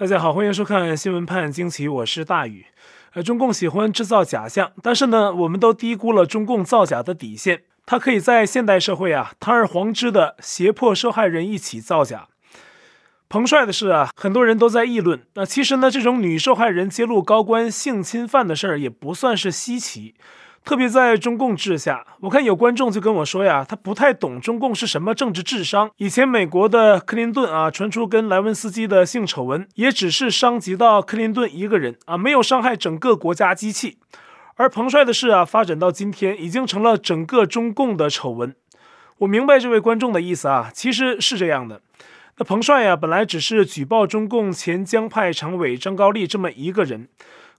大家好，欢迎收看新闻判惊奇，我是大宇。呃，中共喜欢制造假象，但是呢，我们都低估了中共造假的底线。他可以在现代社会啊，堂而皇之的胁迫受害人一起造假。彭帅的事啊，很多人都在议论。那其实呢，这种女受害人揭露高官性侵犯的事儿也不算是稀奇。特别在中共治下，我看有观众就跟我说呀，他不太懂中共是什么政治智商。以前美国的克林顿啊，传出跟莱文斯基的性丑闻，也只是伤及到克林顿一个人啊，没有伤害整个国家机器。而彭帅的事啊，发展到今天，已经成了整个中共的丑闻。我明白这位观众的意思啊，其实是这样的。那彭帅呀，本来只是举报中共前江派常委张高丽这么一个人。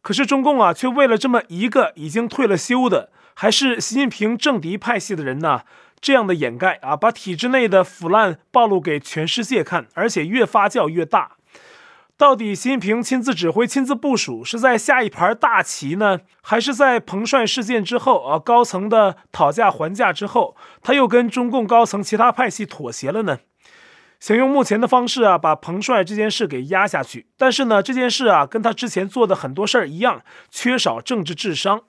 可是中共啊，却为了这么一个已经退了休的，还是习近平政敌派系的人呢，这样的掩盖啊，把体制内的腐烂暴露给全世界看，而且越发酵越大。到底习近平亲自指挥、亲自部署，是在下一盘大棋呢，还是在彭帅事件之后啊，高层的讨价还价之后，他又跟中共高层其他派系妥协了呢？想用目前的方式啊，把彭帅这件事给压下去。但是呢，这件事啊，跟他之前做的很多事儿一样，缺少政治智商。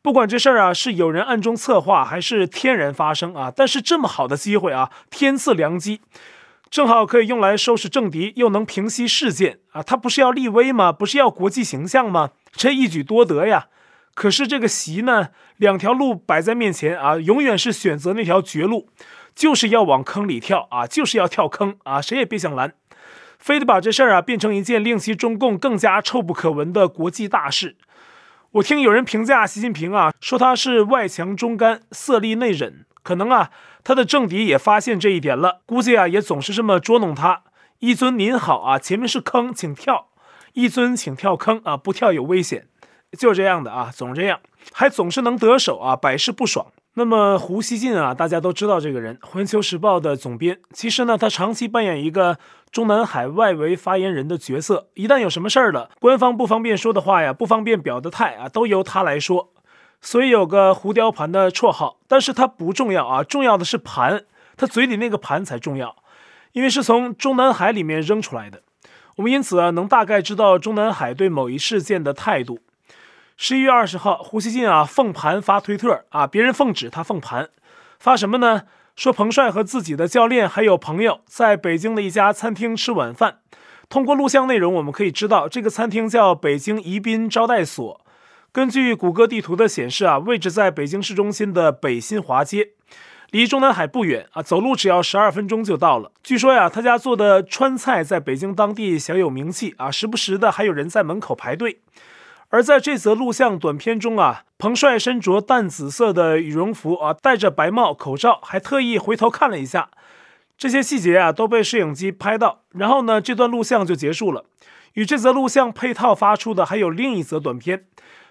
不管这事儿啊是有人暗中策划，还是天然发生啊，但是这么好的机会啊，天赐良机，正好可以用来收拾政敌，又能平息事件啊。他不是要立威吗？不是要国际形象吗？这一举多得呀。可是这个习呢，两条路摆在面前啊，永远是选择那条绝路。就是要往坑里跳啊！就是要跳坑啊！谁也别想拦，非得把这事儿啊变成一件令其中共更加臭不可闻的国际大事。我听有人评价习近平啊，说他是外强中干，色厉内荏。可能啊，他的政敌也发现这一点了，估计啊也总是这么捉弄他。一尊您好啊，前面是坑，请跳。一尊请跳坑啊，不跳有危险。就这样的啊，总这样，还总是能得手啊，百试不爽。那么胡锡进啊，大家都知道这个人，《环球时报》的总编。其实呢，他长期扮演一个中南海外围发言人的角色。一旦有什么事儿了，官方不方便说的话呀，不方便表的态啊，都由他来说。所以有个“胡雕盘”的绰号。但是他不重要啊，重要的是盘，他嘴里那个盘才重要，因为是从中南海里面扔出来的。我们因此啊，能大概知道中南海对某一事件的态度。十一月二十号，胡锡进啊奉盘发推特啊，别人奉旨，他奉盘，发什么呢？说彭帅和自己的教练还有朋友在北京的一家餐厅吃晚饭。通过录像内容，我们可以知道这个餐厅叫北京宜宾招待所。根据谷歌地图的显示啊，位置在北京市中心的北新华街，离中南海不远啊，走路只要十二分钟就到了。据说呀，他家做的川菜在北京当地小有名气啊，时不时的还有人在门口排队。而在这则录像短片中啊，彭帅身着淡紫色的羽绒服啊，戴着白帽口罩，还特意回头看了一下，这些细节啊都被摄影机拍到。然后呢，这段录像就结束了。与这则录像配套发出的还有另一则短片，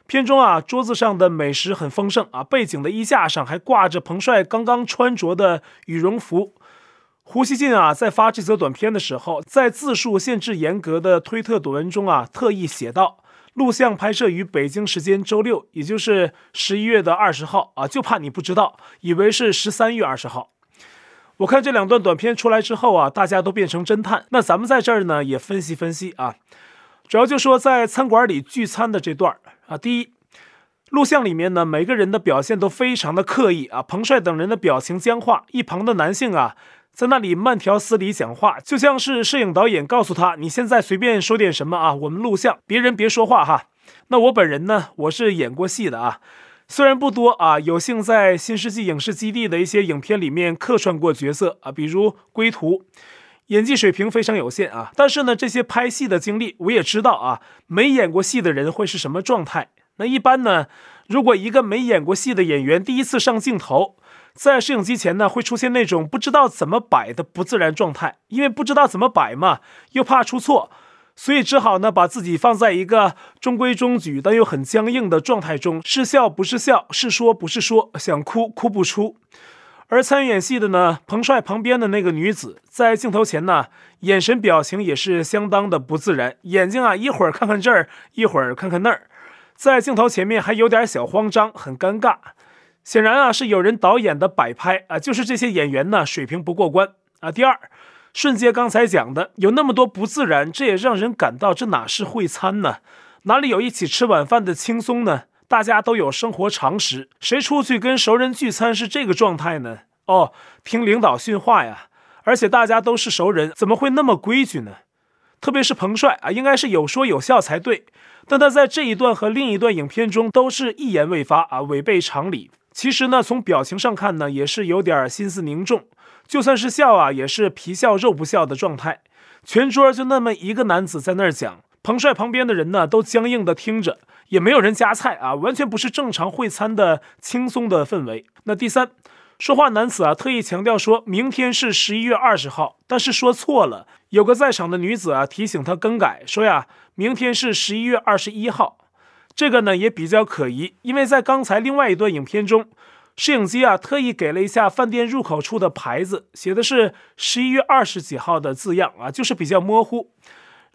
片中啊桌子上的美食很丰盛啊，背景的衣架上还挂着彭帅刚刚穿着的羽绒服。胡锡进啊在发这则短片的时候，在字数限制严格的推特短文中啊，特意写道。录像拍摄于北京时间周六，也就是十一月的二十号啊，就怕你不知道，以为是十三月二十号。我看这两段短片出来之后啊，大家都变成侦探。那咱们在这儿呢也分析分析啊，主要就说在餐馆里聚餐的这段啊，第一，录像里面呢每个人的表现都非常的刻意啊，彭帅等人的表情僵化，一旁的男性啊。在那里慢条斯理讲话，就像是摄影导演告诉他：“你现在随便说点什么啊，我们录像，别人别说话哈。”那我本人呢，我是演过戏的啊，虽然不多啊，有幸在新世纪影视基地的一些影片里面客串过角色啊，比如《归途》，演技水平非常有限啊。但是呢，这些拍戏的经历，我也知道啊，没演过戏的人会是什么状态。那一般呢，如果一个没演过戏的演员第一次上镜头，在摄影机前呢，会出现那种不知道怎么摆的不自然状态，因为不知道怎么摆嘛，又怕出错，所以只好呢把自己放在一个中规中矩但又很僵硬的状态中，是笑不是笑，是说不是说，想哭哭不出。而参与演戏的呢，彭帅旁边的那个女子，在镜头前呢，眼神表情也是相当的不自然，眼睛啊一会儿看看这儿，一会儿看看那儿，在镜头前面还有点小慌张，很尴尬。显然啊，是有人导演的摆拍啊，就是这些演员呢水平不过关啊。第二，顺接刚才讲的，有那么多不自然，这也让人感到这哪是会餐呢？哪里有一起吃晚饭的轻松呢？大家都有生活常识，谁出去跟熟人聚餐是这个状态呢？哦，听领导训话呀！而且大家都是熟人，怎么会那么规矩呢？特别是彭帅啊，应该是有说有笑才对。但他在这一段和另一段影片中都是一言未发啊，违背常理。其实呢，从表情上看呢，也是有点心思凝重。就算是笑啊，也是皮笑肉不笑的状态。全桌就那么一个男子在那儿讲，彭帅旁边的人呢都僵硬的听着，也没有人夹菜啊，完全不是正常会餐的轻松的氛围。那第三，说话男子啊特意强调说明天是十一月二十号，但是说错了。有个在场的女子啊提醒他更改，说呀明天是十一月二十一号。这个呢也比较可疑，因为在刚才另外一段影片中。摄影机啊，特意给了一下饭店入口处的牌子，写的是十一月二十几号的字样啊，就是比较模糊。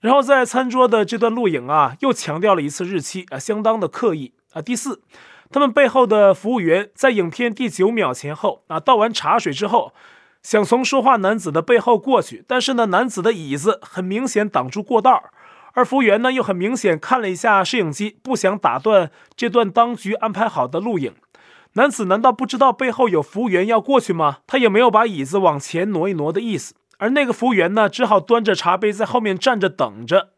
然后在餐桌的这段录影啊，又强调了一次日期啊，相当的刻意啊。第四，他们背后的服务员在影片第九秒前后啊，倒完茶水之后，想从说话男子的背后过去，但是呢，男子的椅子很明显挡住过道，而服务员呢，又很明显看了一下摄影机，不想打断这段当局安排好的录影。男子难道不知道背后有服务员要过去吗？他也没有把椅子往前挪一挪的意思。而那个服务员呢，只好端着茶杯在后面站着等着。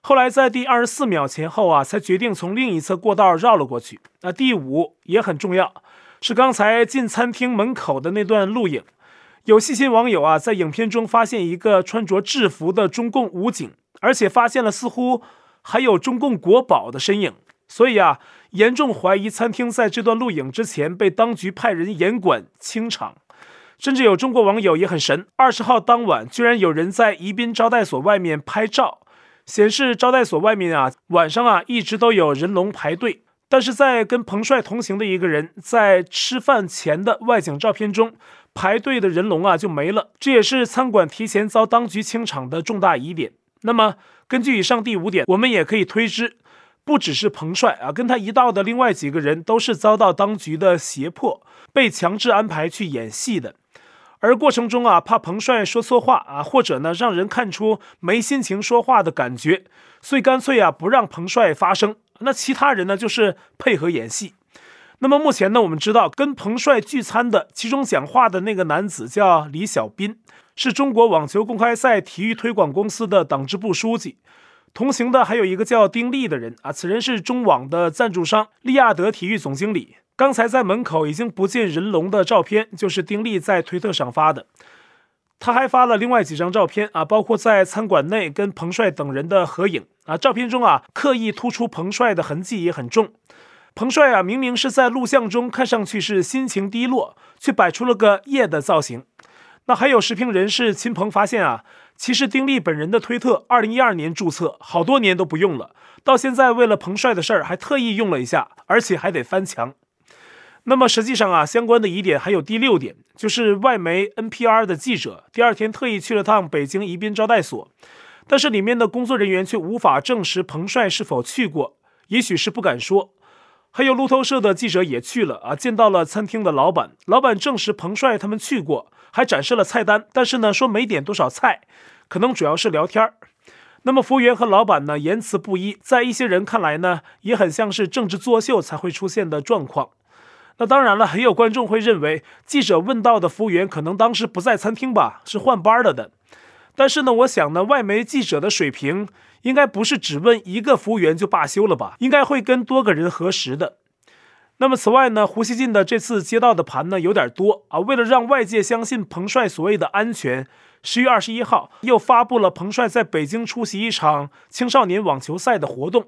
后来在第二十四秒前后啊，才决定从另一侧过道绕了过去。那第五也很重要，是刚才进餐厅门口的那段录影。有细心网友啊，在影片中发现一个穿着制服的中共武警，而且发现了似乎还有中共国宝的身影。所以啊，严重怀疑餐厅在这段录影之前被当局派人严管清场，甚至有中国网友也很神，二十号当晚居然有人在宜宾招待所外面拍照，显示招待所外面啊晚上啊一直都有人龙排队，但是在跟彭帅同行的一个人在吃饭前的外景照片中，排队的人龙啊就没了，这也是餐馆提前遭当局清场的重大疑点。那么根据以上第五点，我们也可以推知。不只是彭帅啊，跟他一道的另外几个人都是遭到当局的胁迫，被强制安排去演戏的。而过程中啊，怕彭帅说错话啊，或者呢让人看出没心情说话的感觉，所以干脆啊不让彭帅发声。那其他人呢就是配合演戏。那么目前呢，我们知道跟彭帅聚餐的其中讲话的那个男子叫李小斌，是中国网球公开赛体育推广公司的党支部书记。同行的还有一个叫丁力的人啊，此人是中网的赞助商利亚德体育总经理。刚才在门口已经不见人龙的照片，就是丁力在推特上发的。他还发了另外几张照片啊，包括在餐馆内跟彭帅等人的合影啊。照片中啊，刻意突出彭帅的痕迹也很重。彭帅啊，明明是在录像中看上去是心情低落，却摆出了个耶的造型。那还有时评人士亲朋发现啊。其实丁力本人的推特，二零一二年注册，好多年都不用了，到现在为了彭帅的事儿还特意用了一下，而且还得翻墙。那么实际上啊，相关的疑点还有第六点，就是外媒 NPR 的记者第二天特意去了趟北京宜宾招待所，但是里面的工作人员却无法证实彭帅是否去过，也许是不敢说。还有路透社的记者也去了啊，见到了餐厅的老板，老板证实彭帅他们去过，还展示了菜单，但是呢说没点多少菜。可能主要是聊天儿，那么服务员和老板呢言辞不一，在一些人看来呢也很像是政治作秀才会出现的状况。那当然了，很有观众会认为记者问到的服务员可能当时不在餐厅吧，是换班了的。但是呢，我想呢，外媒记者的水平应该不是只问一个服务员就罢休了吧，应该会跟多个人核实的。那么此外呢，胡锡进的这次接到的盘呢有点多啊，为了让外界相信彭帅所谓的安全。十月二十一号，又发布了彭帅在北京出席一场青少年网球赛的活动。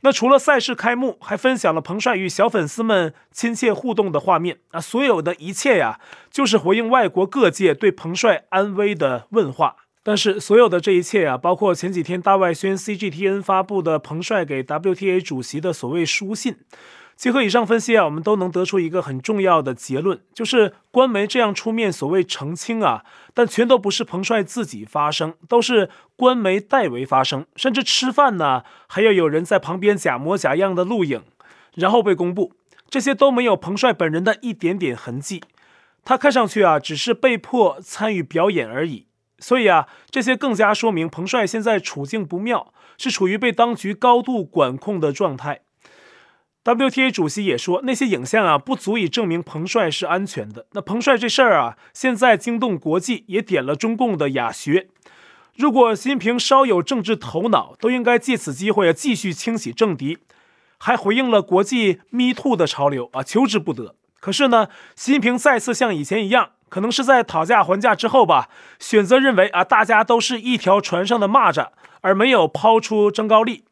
那除了赛事开幕，还分享了彭帅与小粉丝们亲切互动的画面。啊，所有的一切呀，就是回应外国各界对彭帅安危的问话。但是，所有的这一切呀，包括前几天大外宣 CGTN 发布的彭帅给 WTA 主席的所谓书信。结合以上分析啊，我们都能得出一个很重要的结论，就是官媒这样出面所谓澄清啊，但全都不是彭帅自己发声，都是官媒代为发声，甚至吃饭呢，还要有人在旁边假模假样的录影，然后被公布，这些都没有彭帅本人的一点点痕迹，他看上去啊，只是被迫参与表演而已。所以啊，这些更加说明彭帅现在处境不妙，是处于被当局高度管控的状态。WTA 主席也说，那些影像啊，不足以证明彭帅是安全的。那彭帅这事儿啊，现在惊动国际，也点了中共的哑穴。如果习近平稍有政治头脑，都应该借此机会啊，继续清洗政敌，还回应了国际 “Me Too” 的潮流啊，求之不得。可是呢，习近平再次像以前一样，可能是在讨价还价之后吧，选择认为啊，大家都是一条船上的蚂蚱，而没有抛出张高丽，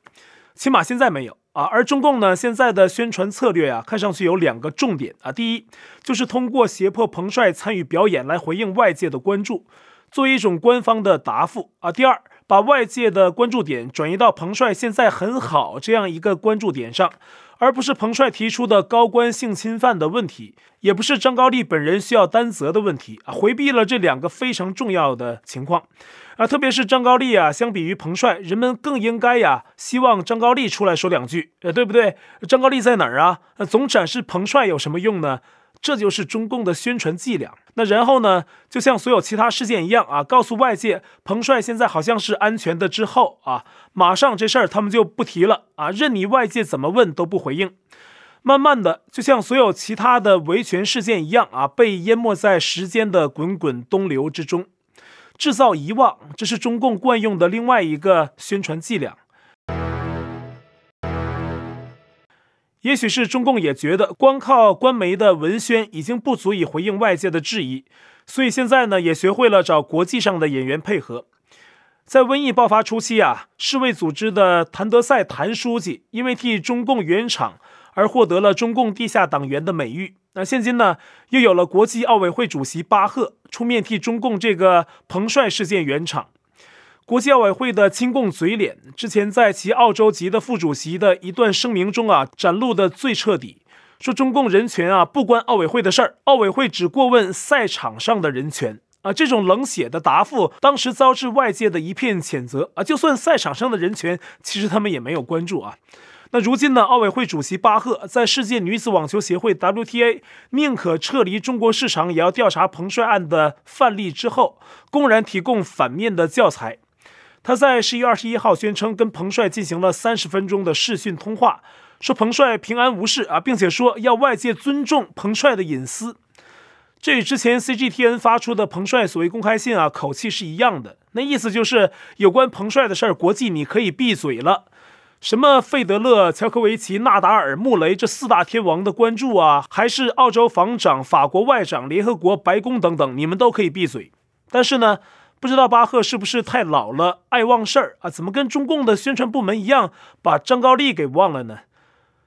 起码现在没有。啊，而中共呢，现在的宣传策略啊，看上去有两个重点啊。第一，就是通过胁迫彭帅参与表演来回应外界的关注，作为一种官方的答复啊。第二，把外界的关注点转移到彭帅现在很好这样一个关注点上，而不是彭帅提出的高官性侵犯的问题，也不是张高丽本人需要担责的问题啊，回避了这两个非常重要的情况。啊，特别是张高丽啊，相比于彭帅，人们更应该呀，希望张高丽出来说两句，呃，对不对？张高丽在哪儿啊？呃，总展示彭帅有什么用呢？这就是中共的宣传伎俩。那然后呢，就像所有其他事件一样啊，告诉外界彭帅现在好像是安全的之后啊，马上这事儿他们就不提了啊，任你外界怎么问都不回应。慢慢的，就像所有其他的维权事件一样啊，被淹没在时间的滚滚东流之中。制造遗忘，这是中共惯用的另外一个宣传伎俩。也许是中共也觉得光靠官媒的文宣已经不足以回应外界的质疑，所以现在呢，也学会了找国际上的演员配合。在瘟疫爆发初期啊，世卫组织的谭德赛谭书记因为替中共圆场而获得了中共地下党员的美誉。那现今呢，又有了国际奥委会主席巴赫出面替中共这个彭帅事件圆场。国际奥委会的亲共嘴脸，之前在其澳洲籍的副主席的一段声明中啊，展露的最彻底，说中共人权啊不关奥委会的事儿，奥委会只过问赛场上的人权啊。这种冷血的答复，当时遭致外界的一片谴责啊。就算赛场上的人权，其实他们也没有关注啊。那如今呢？奥委会主席巴赫在世界女子网球协会 WTA 宁可撤离中国市场，也要调查彭帅案的范例之后，公然提供反面的教材。他在十一月二十一号宣称跟彭帅进行了三十分钟的视讯通话，说彭帅平安无事啊，并且说要外界尊重彭帅的隐私。这与之前 CGTN 发出的彭帅所谓公开信啊，口气是一样的。那意思就是有关彭帅的事儿，国际你可以闭嘴了。什么费德勒、乔科维奇、纳达尔、穆雷这四大天王的关注啊，还是澳洲防长、法国外长、联合国、白宫等等，你们都可以闭嘴。但是呢，不知道巴赫是不是太老了，爱忘事儿啊？怎么跟中共的宣传部门一样，把张高丽给忘了呢？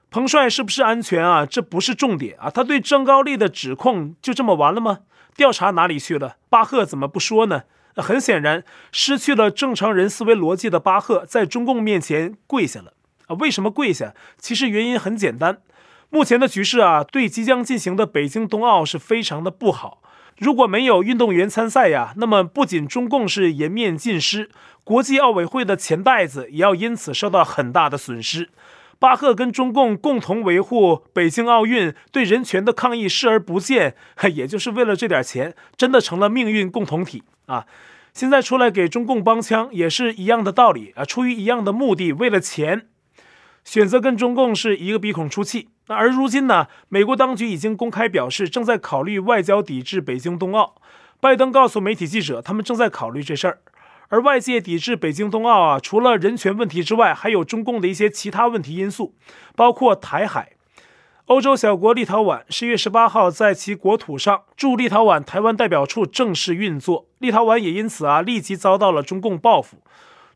彭帅是不是安全啊？这不是重点啊。他对张高丽的指控就这么完了吗？调查哪里去了？巴赫怎么不说呢？很显然，失去了正常人思维逻辑的巴赫在中共面前跪下了啊！为什么跪下？其实原因很简单，目前的局势啊，对即将进行的北京冬奥是非常的不好。如果没有运动员参赛呀，那么不仅中共是颜面尽失，国际奥委会的钱袋子也要因此受到很大的损失。巴赫跟中共共同维护北京奥运，对人权的抗议视而不见，也就是为了这点钱，真的成了命运共同体啊！现在出来给中共帮腔，也是一样的道理啊，出于一样的目的，为了钱，选择跟中共是一个鼻孔出气。那而如今呢，美国当局已经公开表示，正在考虑外交抵制北京冬奥。拜登告诉媒体记者，他们正在考虑这事儿。而外界抵制北京冬奥啊，除了人权问题之外，还有中共的一些其他问题因素，包括台海。欧洲小国立陶宛十一月十八号在其国土上驻立陶宛台湾代表处正式运作，立陶宛也因此啊立即遭到了中共报复。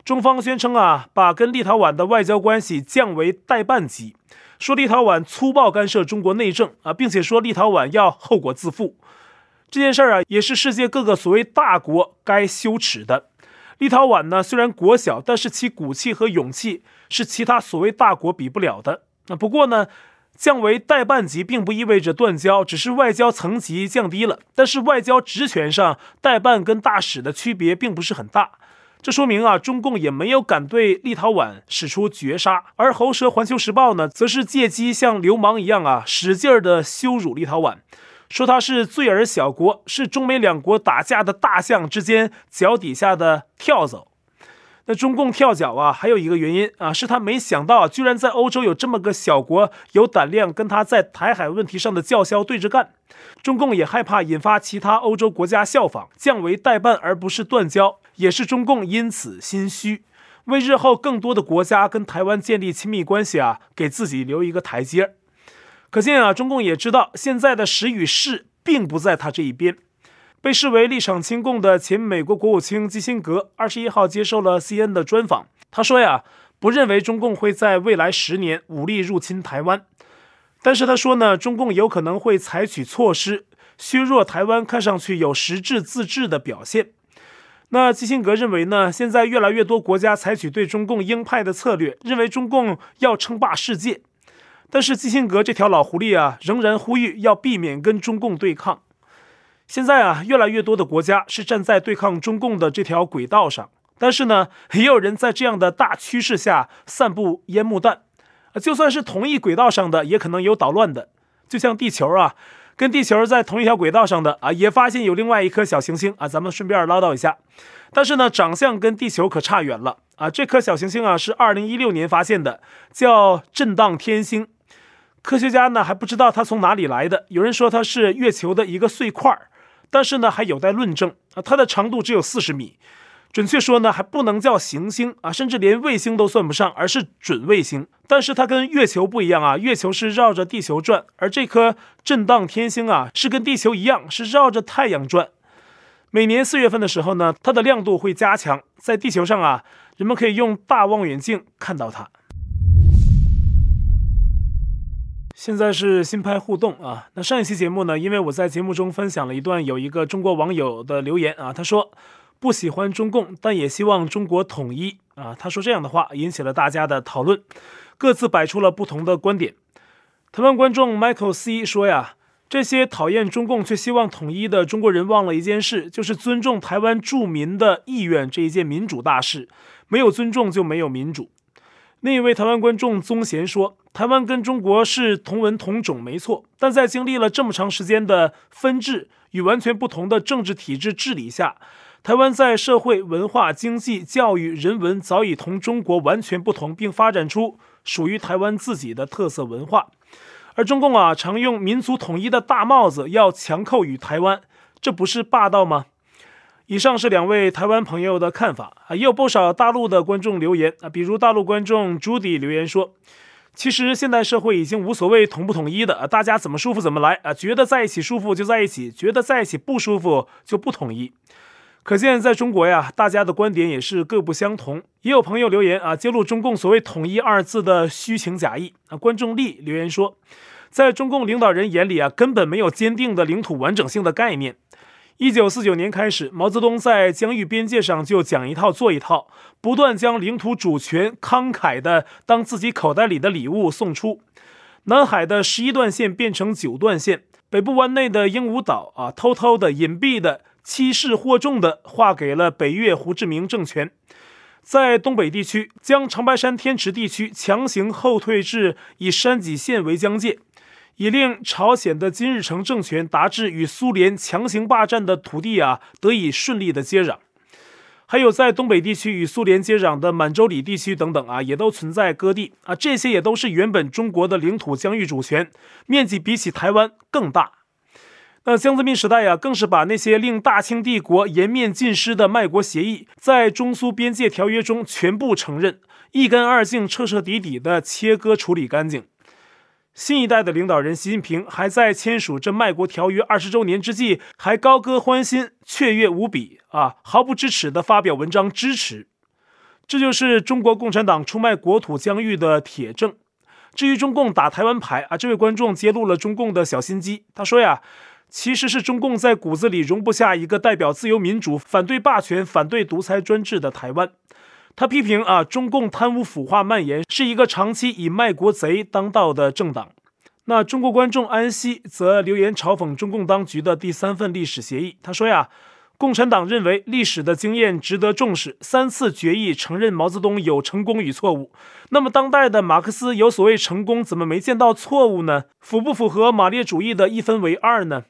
中方宣称啊，把跟立陶宛的外交关系降为代办级，说立陶宛粗暴干涉中国内政啊，并且说立陶宛要后果自负。这件事儿啊，也是世界各个所谓大国该羞耻的。立陶宛呢，虽然国小，但是其骨气和勇气是其他所谓大国比不了的。那不过呢，降为代办级并不意味着断交，只是外交层级降低了。但是外交职权上，代办跟大使的区别并不是很大。这说明啊，中共也没有敢对立陶宛使出绝杀，而喉舌环球时报呢，则是借机像流氓一样啊，使劲儿的羞辱立陶宛。说他是罪尔小国，是中美两国打架的大象之间脚底下的跳蚤。那中共跳脚啊，还有一个原因啊，是他没想到居然在欧洲有这么个小国有胆量跟他在台海问题上的叫嚣对着干。中共也害怕引发其他欧洲国家效仿，降为代办而不是断交，也是中共因此心虚，为日后更多的国家跟台湾建立亲密关系啊，给自己留一个台阶。可见啊，中共也知道现在的时与势并不在他这一边。被视为立场亲共的前美国国务卿基辛格二十一号接受了 CNN 的专访，他说呀，不认为中共会在未来十年武力入侵台湾，但是他说呢，中共有可能会采取措施削弱台湾看上去有实质自治的表现。那基辛格认为呢，现在越来越多国家采取对中共鹰派的策略，认为中共要称霸世界，但是基辛格这条老狐狸啊，仍然呼吁要避免跟中共对抗。现在啊，越来越多的国家是站在对抗中共的这条轨道上，但是呢，也有人在这样的大趋势下散布烟幕弹。就算是同一轨道上的，也可能有捣乱的。就像地球啊，跟地球在同一条轨道上的啊，也发现有另外一颗小行星啊，咱们顺便唠叨一下。但是呢，长相跟地球可差远了啊。这颗小行星啊，是二零一六年发现的，叫震荡天星。科学家呢还不知道它从哪里来的，有人说它是月球的一个碎块儿。但是呢，还有待论证啊。它的长度只有四十米，准确说呢，还不能叫行星啊，甚至连卫星都算不上，而是准卫星。但是它跟月球不一样啊，月球是绕着地球转，而这颗震荡天星啊，是跟地球一样，是绕着太阳转。每年四月份的时候呢，它的亮度会加强，在地球上啊，人们可以用大望远镜看到它。现在是新拍互动啊，那上一期节目呢，因为我在节目中分享了一段有一个中国网友的留言啊，他说不喜欢中共，但也希望中国统一啊。他说这样的话引起了大家的讨论，各自摆出了不同的观点。台湾观众 Michael C 说呀，这些讨厌中共却希望统一的中国人忘了一件事，就是尊重台湾住民的意愿这一件民主大事，没有尊重就没有民主。另一位台湾观众宗贤说：“台湾跟中国是同文同种，没错，但在经历了这么长时间的分治与完全不同的政治体制治理下，台湾在社会、文化、经济、教育、人文早已同中国完全不同，并发展出属于台湾自己的特色文化。而中共啊，常用民族统一的大帽子要强扣于台湾，这不是霸道吗？”以上是两位台湾朋友的看法啊，也有不少大陆的观众留言啊，比如大陆观众朱迪留言说：“其实现代社会已经无所谓统不统一的啊，大家怎么舒服怎么来啊，觉得在一起舒服就在一起，觉得在一起不舒服就不统一。”可见在中国呀，大家的观点也是各不相同。也有朋友留言啊，揭露中共所谓“统一”二字的虚情假意啊。观众力留言说，在中共领导人眼里啊，根本没有坚定的领土完整性的概念。一九四九年开始，毛泽东在疆域边界上就讲一套做一套，不断将领土主权慷慨地当自己口袋里的礼物送出。南海的十一段线变成九段线，北部湾内的鹦鹉岛啊，偷偷的、隐蔽的、欺世惑众的划给了北越胡志明政权。在东北地区，将长白山天池地区强行后退至以山脊线为疆界。以令朝鲜的金日成政权达至与苏联强行霸占的土地啊得以顺利的接壤，还有在东北地区与苏联接壤的满洲里地区等等啊，也都存在割地啊，这些也都是原本中国的领土疆域主权，面积比起台湾更大。那江泽民时代呀、啊，更是把那些令大清帝国颜面尽失的卖国协议，在中苏边界条约中全部承认，一干二净，彻彻底底的切割处理干净。新一代的领导人习近平还在签署这卖国条约二十周年之际，还高歌欢欣、雀跃无比啊，毫不知耻地发表文章支持。这就是中国共产党出卖国土疆域的铁证。至于中共打台湾牌啊，这位观众揭露了中共的小心机。他说呀，其实是中共在骨子里容不下一个代表自由民主、反对霸权、反对独裁专制的台湾。他批评啊，中共贪污腐化蔓延，是一个长期以卖国贼当道的政党。那中国观众安西则留言嘲讽中共当局的第三份历史协议。他说呀，共产党认为历史的经验值得重视，三次决议承认毛泽东有成功与错误。那么当代的马克思有所谓成功，怎么没见到错误呢？符不符合马列主义的一分为二呢？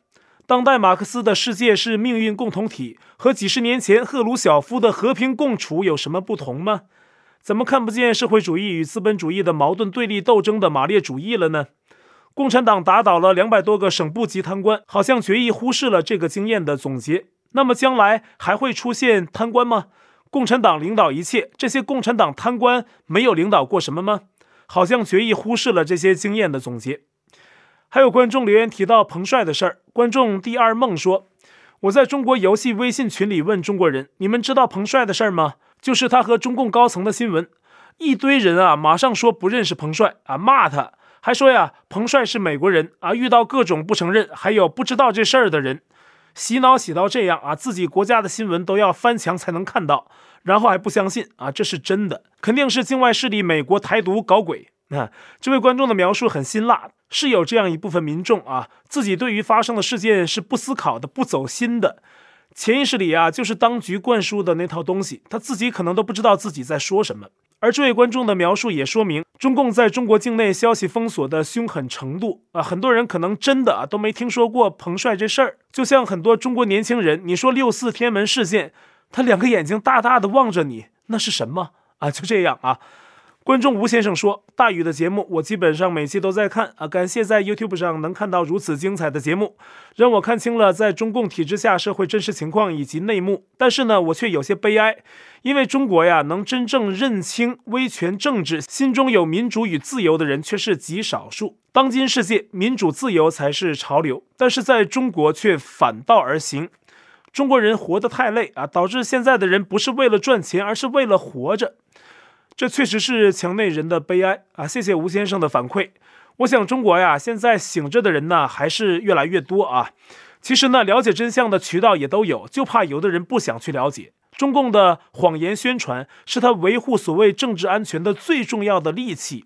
当代马克思的世界是命运共同体，和几十年前赫鲁晓夫的和平共处有什么不同吗？怎么看不见社会主义与资本主义的矛盾对立斗争的马列主义了呢？共产党打倒了两百多个省部级贪官，好像决意忽视了这个经验的总结。那么将来还会出现贪官吗？共产党领导一切，这些共产党贪官没有领导过什么吗？好像决意忽视了这些经验的总结。还有观众留言提到彭帅的事儿，观众第二梦说：“我在中国游戏微信群里问中国人，你们知道彭帅的事儿吗？”就是他和中共高层的新闻，一堆人啊，马上说不认识彭帅啊，骂他，还说呀，彭帅是美国人啊，遇到各种不承认，还有不知道这事儿的人，洗脑洗到这样啊，自己国家的新闻都要翻墙才能看到，然后还不相信啊，这是真的，肯定是境外势力美国台独搞鬼看。这位观众的描述很辛辣，是有这样一部分民众啊，自己对于发生的事件是不思考的、不走心的。潜意识里啊，就是当局灌输的那套东西，他自己可能都不知道自己在说什么。而这位观众的描述也说明，中共在中国境内消息封锁的凶狠程度啊，很多人可能真的啊都没听说过彭帅这事儿。就像很多中国年轻人，你说六四天安门事件，他两个眼睛大大的望着你，那是什么啊？就这样啊。观众吴先生说：“大宇的节目我基本上每期都在看啊，感谢在 YouTube 上能看到如此精彩的节目，让我看清了在中共体制下社会真实情况以及内幕。但是呢，我却有些悲哀，因为中国呀，能真正认清威权政治、心中有民主与自由的人却是极少数。当今世界，民主自由才是潮流，但是在中国却反道而行。中国人活得太累啊，导致现在的人不是为了赚钱，而是为了活着。”这确实是墙内人的悲哀啊！谢谢吴先生的反馈。我想中国呀，现在醒着的人呢，还是越来越多啊。其实呢，了解真相的渠道也都有，就怕有的人不想去了解。中共的谎言宣传是他维护所谓政治安全的最重要的利器。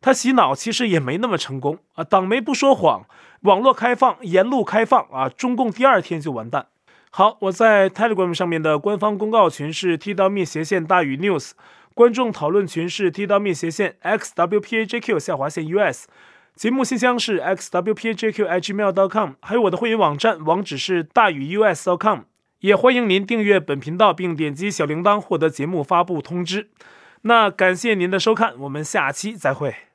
他洗脑其实也没那么成功啊。党媒不说谎，网络开放，言路开放啊，中共第二天就完蛋。好，我在 Telegram 上面的官方公告群是 T-me 斜线大宇 News。观众讨论群是剃刀灭斜线 xwpajq 下划线 us，节目信箱是 xwpajq@gmail.com，还有我的会员网站网址是大宇 u s dot com，也欢迎您订阅本频道并点击小铃铛获得节目发布通知。那感谢您的收看，我们下期再会。